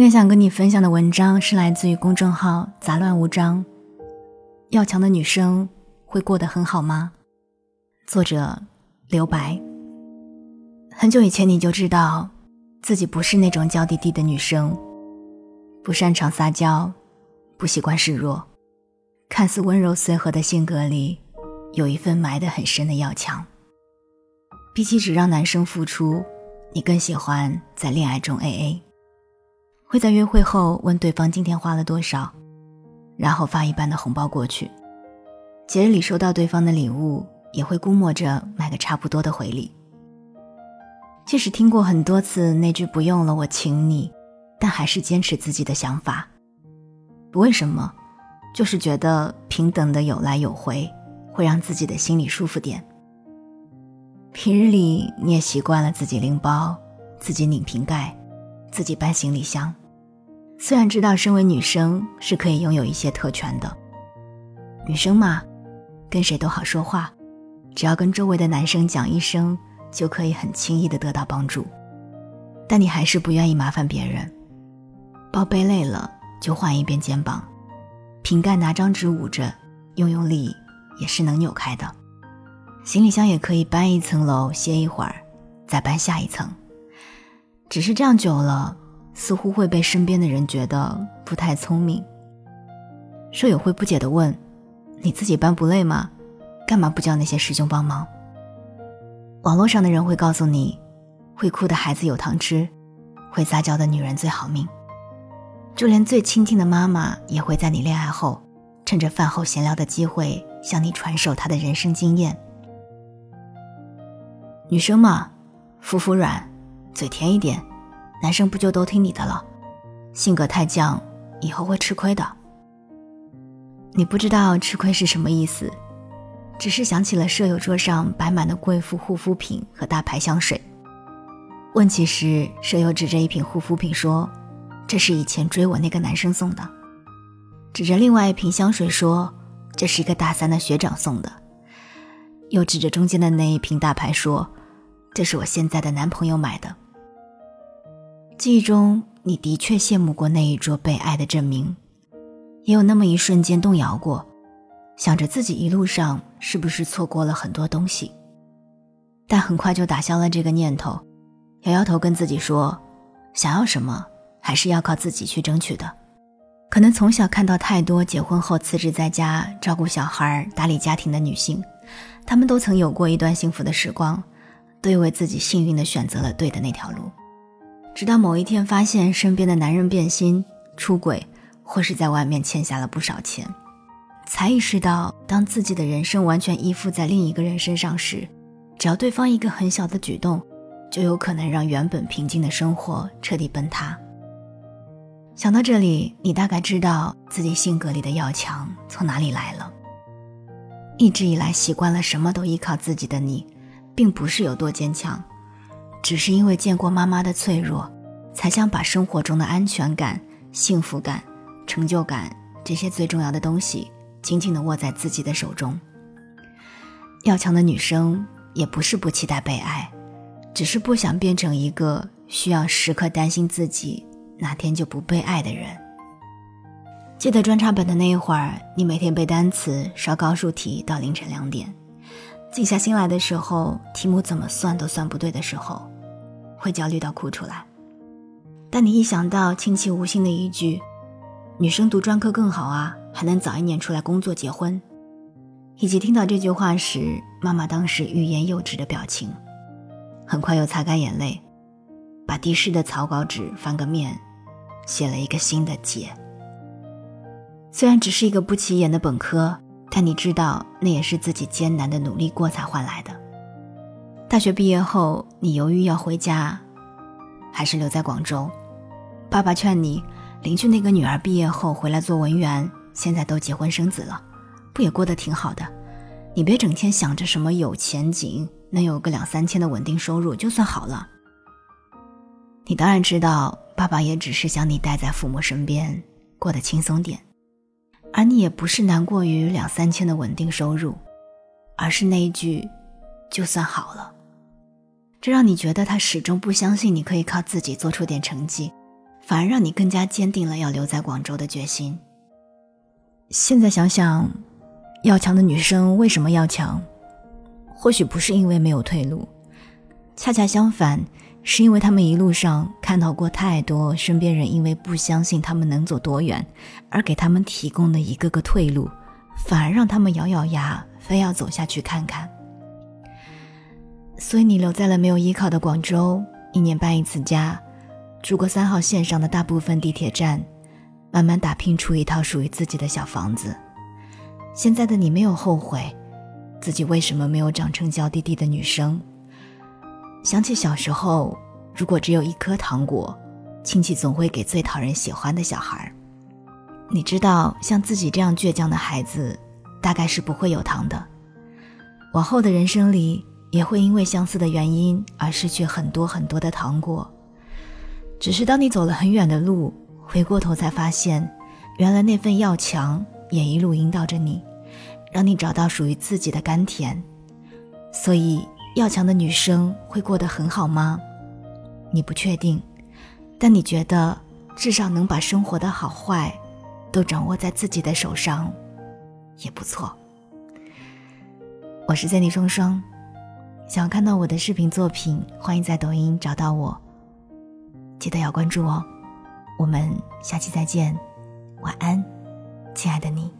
今天想跟你分享的文章是来自于公众号“杂乱无章”。要强的女生会过得很好吗？作者刘白。很久以前你就知道，自己不是那种娇滴滴的女生，不擅长撒娇，不习惯示弱，看似温柔随和的性格里，有一份埋得很深的要强。比起只让男生付出，你更喜欢在恋爱中 AA。会在约会后问对方今天花了多少，然后发一半的红包过去。节日里收到对方的礼物，也会估摸着买个差不多的回礼。即使听过很多次那句“不用了，我请你”，但还是坚持自己的想法。不为什么，就是觉得平等的有来有回，会让自己的心里舒服点。平日里你也习惯了自己拎包，自己拧瓶盖，自己搬行李箱。虽然知道身为女生是可以拥有一些特权的，女生嘛，跟谁都好说话，只要跟周围的男生讲一声，就可以很轻易的得到帮助。但你还是不愿意麻烦别人，包背累了就换一边肩膀，瓶盖拿张纸捂着，用用力也是能扭开的。行李箱也可以搬一层楼歇一会儿，再搬下一层，只是这样久了。似乎会被身边的人觉得不太聪明。舍友会不解地问：“你自己搬不累吗？干嘛不叫那些师兄帮忙？”网络上的人会告诉你：“会哭的孩子有糖吃，会撒娇的女人最好命。”就连最亲近的妈妈也会在你恋爱后，趁着饭后闲聊的机会向你传授她的人生经验。女生嘛，服服软，嘴甜一点。男生不就都听你的了？性格太犟，以后会吃亏的。你不知道吃亏是什么意思，只是想起了舍友桌上摆满的贵妇护肤品和大牌香水。问起时，舍友指着一瓶护肤品说：“这是以前追我那个男生送的。”指着另外一瓶香水说：“这是一个大三的学长送的。”又指着中间的那一瓶大牌说：“这是我现在的男朋友买的。”记忆中，你的确羡慕过那一桌被爱的证明，也有那么一瞬间动摇过，想着自己一路上是不是错过了很多东西。但很快就打消了这个念头，摇摇头跟自己说：想要什么，还是要靠自己去争取的。可能从小看到太多结婚后辞职在家照顾小孩、打理家庭的女性，她们都曾有过一段幸福的时光，都以为自己幸运的选择了对的那条路。直到某一天，发现身边的男人变心、出轨，或是在外面欠下了不少钱，才意识到，当自己的人生完全依附在另一个人身上时，只要对方一个很小的举动，就有可能让原本平静的生活彻底崩塌。想到这里，你大概知道自己性格里的要强从哪里来了。一直以来习惯了什么都依靠自己的你，并不是有多坚强。只是因为见过妈妈的脆弱，才想把生活中的安全感、幸福感、成就感这些最重要的东西紧紧地握在自己的手中。要强的女生也不是不期待被爱，只是不想变成一个需要时刻担心自己哪天就不被爱的人。记得专插本的那一会儿，你每天背单词、刷高数题到凌晨两点。静下心来的时候，题目怎么算都算不对的时候，会焦虑到哭出来。但你一想到亲戚无心的一句“女生读专科更好啊，还能早一年出来工作结婚”，以及听到这句话时妈妈当时欲言又止的表情，很快又擦干眼泪，把滴湿的草稿纸翻个面，写了一个新的解。虽然只是一个不起眼的本科。但你知道，那也是自己艰难的努力过才换来的。大学毕业后，你犹豫要回家，还是留在广州。爸爸劝你，邻居那个女儿毕业后回来做文员，现在都结婚生子了，不也过得挺好的？你别整天想着什么有前景，能有个两三千的稳定收入就算好了。你当然知道，爸爸也只是想你待在父母身边，过得轻松点，而你也不是难过于两三千的稳定收入，而是那一句“就算好了”，这让你觉得他始终不相信你可以靠自己做出点成绩。反而让你更加坚定了要留在广州的决心。现在想想，要强的女生为什么要强？或许不是因为没有退路，恰恰相反，是因为他们一路上看到过太多身边人因为不相信他们能走多远，而给他们提供的一个个退路，反而让他们咬咬牙，非要走下去看看。所以你留在了没有依靠的广州，一年搬一次家。住过三号线上的大部分地铁站，慢慢打拼出一套属于自己的小房子。现在的你没有后悔，自己为什么没有长成娇滴滴的女生？想起小时候，如果只有一颗糖果，亲戚总会给最讨人喜欢的小孩。你知道，像自己这样倔强的孩子，大概是不会有糖的。往后的人生里，也会因为相似的原因而失去很多很多的糖果。只是当你走了很远的路，回过头才发现，原来那份要强也一路引导着你，让你找到属于自己的甘甜。所以，要强的女生会过得很好吗？你不确定，但你觉得至少能把生活的好坏都掌握在自己的手上，也不错。我是在你双双，想看到我的视频作品，欢迎在抖音找到我。记得要关注哦，我们下期再见，晚安，亲爱的你。